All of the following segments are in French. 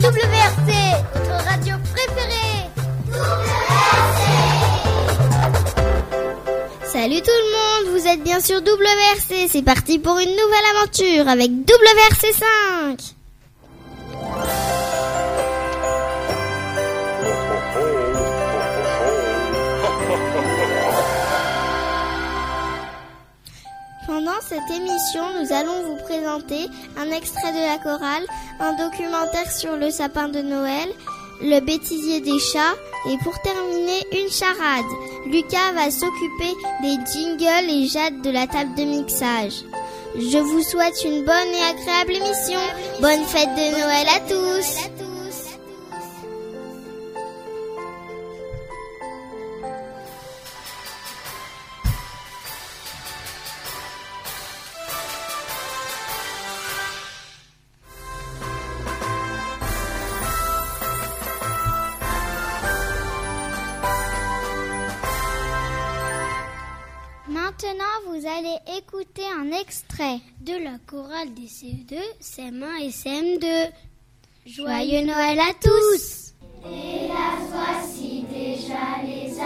WRC, votre radio préférée. Salut tout le monde, vous êtes bien sûr WRC, c'est parti pour une nouvelle aventure avec WRC 5. Émission, nous allons vous présenter un extrait de la chorale, un documentaire sur le sapin de Noël, le bêtisier des chats et pour terminer une charade. Lucas va s'occuper des jingles et Jade de la table de mixage. Je vous souhaite une bonne et agréable émission. Bonne fête de Noël à tous. Écouter un extrait de la chorale des CE2, CM1 et CM2. Joyeux Noël à tous voici déjà les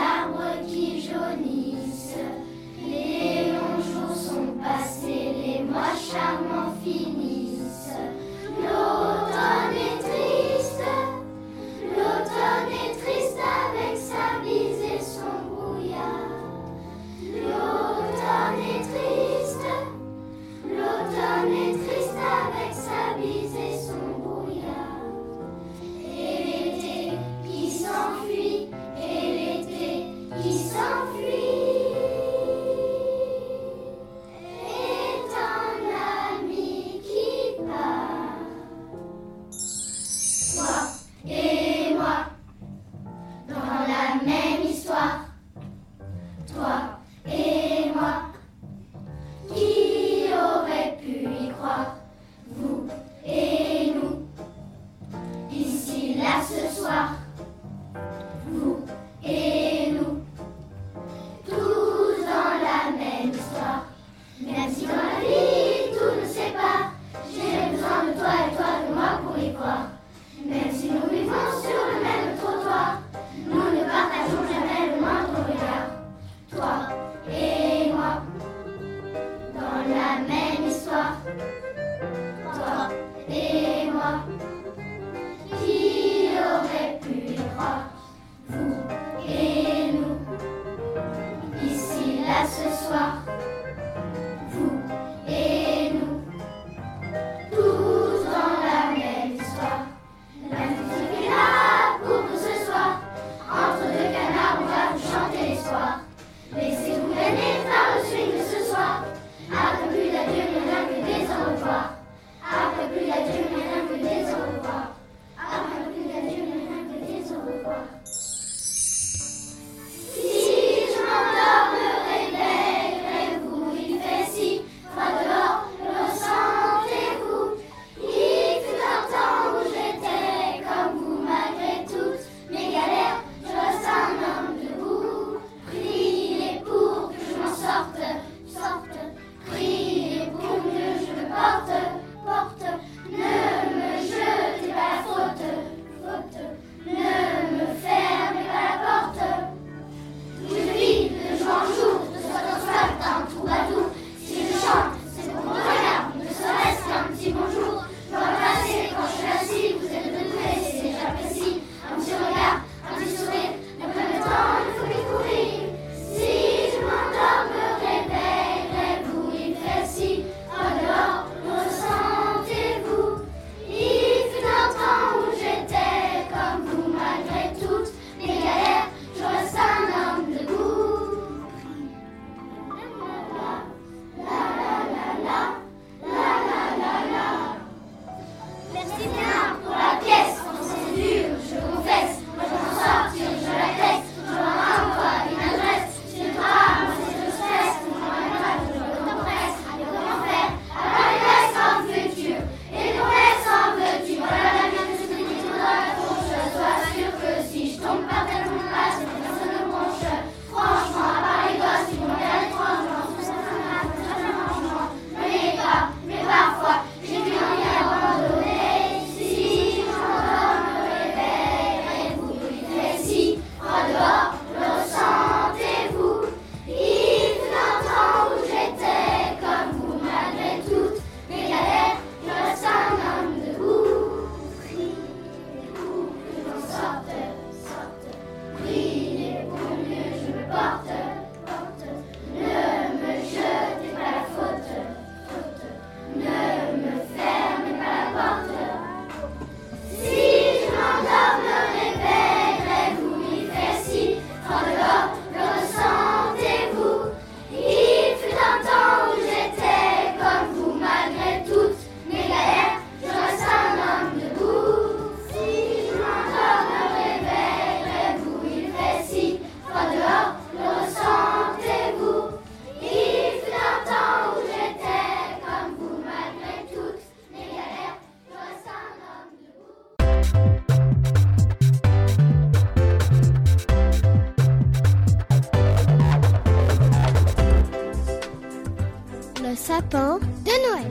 de Noël.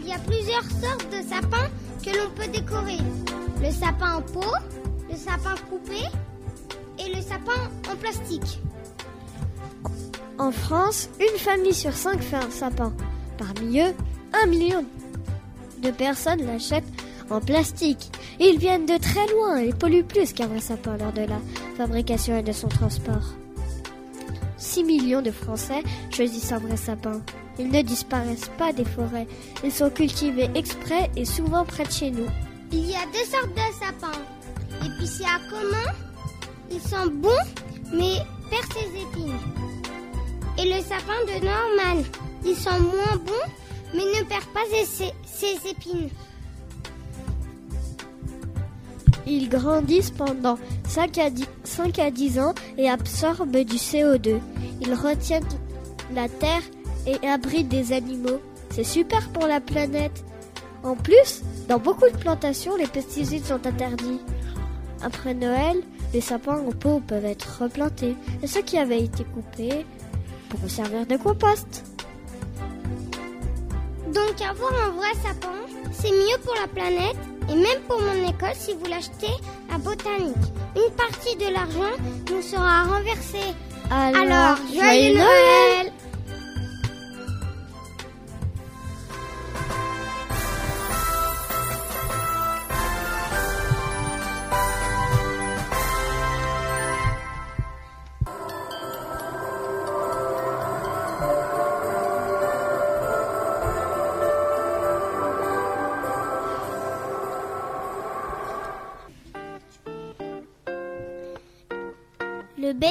Il y a plusieurs sortes de sapins que l'on peut décorer. Le sapin en peau, le sapin coupé et le sapin en plastique. En France, une famille sur cinq fait un sapin. Parmi eux, un million de personnes l'achètent en plastique. Ils viennent de très loin et polluent plus qu'un vrai sapin lors de la fabrication et de son transport. 6 millions de Français choisissent un vrai sapin. Ils ne disparaissent pas des forêts. Ils sont cultivés exprès et souvent près de chez nous. Il y a deux sortes de sapins. Épicéa commun, ils sont bons mais perdent ses épines. Et le sapin de Norman, ils sont moins bons mais ne perdent pas ses épines. Ils grandissent pendant 5 à, 10, 5 à 10 ans et absorbent du CO2. Ils retiennent la terre et abritent des animaux. C'est super pour la planète. En plus, dans beaucoup de plantations, les pesticides sont interdits. Après Noël, les sapins en pot peuvent être replantés et ceux qui avaient été coupés pourront servir de compost. Donc avoir un vrai sapin, c'est mieux pour la planète et même pour mon école si vous l'achetez à Botanique. Une partie de l'argent nous sera renversée. Alors, Alors joyeux joyeux Noël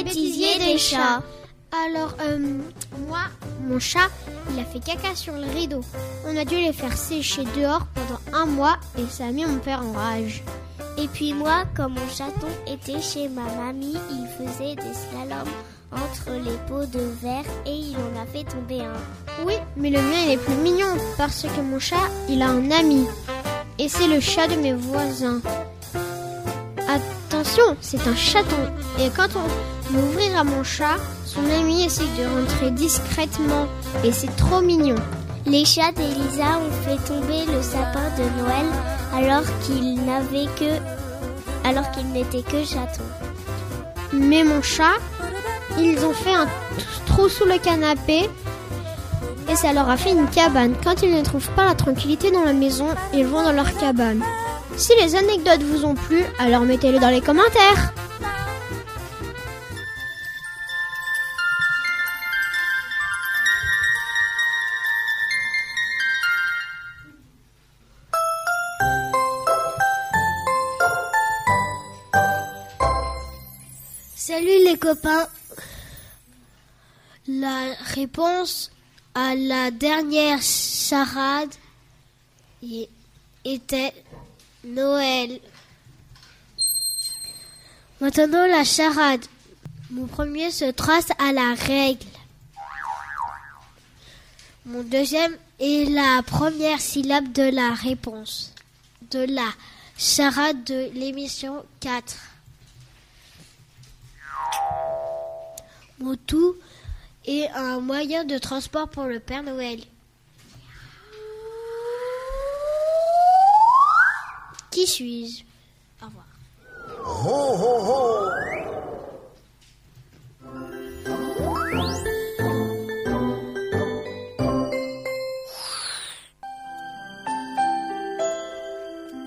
bêtisier des chats. Alors, euh, moi, mon chat, il a fait caca sur le rideau. On a dû les faire sécher dehors pendant un mois et ça a mis mon père en rage. Et puis moi, quand mon chaton était chez ma mamie, il faisait des slaloms entre les pots de verre et il en a fait tomber un. Oui, mais le mien, il est plus mignon parce que mon chat, il a un ami. Et c'est le chat de mes voisins. C'est un chaton. Et quand on ouvrir à mon chat, son ami essaie de rentrer discrètement. Et c'est trop mignon. Les chats d'Elisa ont fait tomber le sapin de Noël alors qu'il n'avait que alors qu'il n'était que chaton. Mais mon chat, ils ont fait un trou sous le canapé et ça leur a fait une cabane. Quand ils ne trouvent pas la tranquillité dans la maison, ils vont dans leur cabane. Si les anecdotes vous ont plu, alors mettez-les dans les commentaires. Salut les copains. La réponse à la dernière charade était Noël. Maintenant la charade. Mon premier se trace à la règle. Mon deuxième est la première syllabe de la réponse. De la charade de l'émission 4. Mon tout est un moyen de transport pour le Père Noël. Qui suis-je? Au revoir.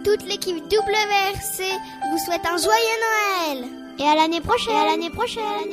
Toute l'équipe WRC vous souhaite un joyeux Noël Et à l'année prochaine. et à l'année prochaine.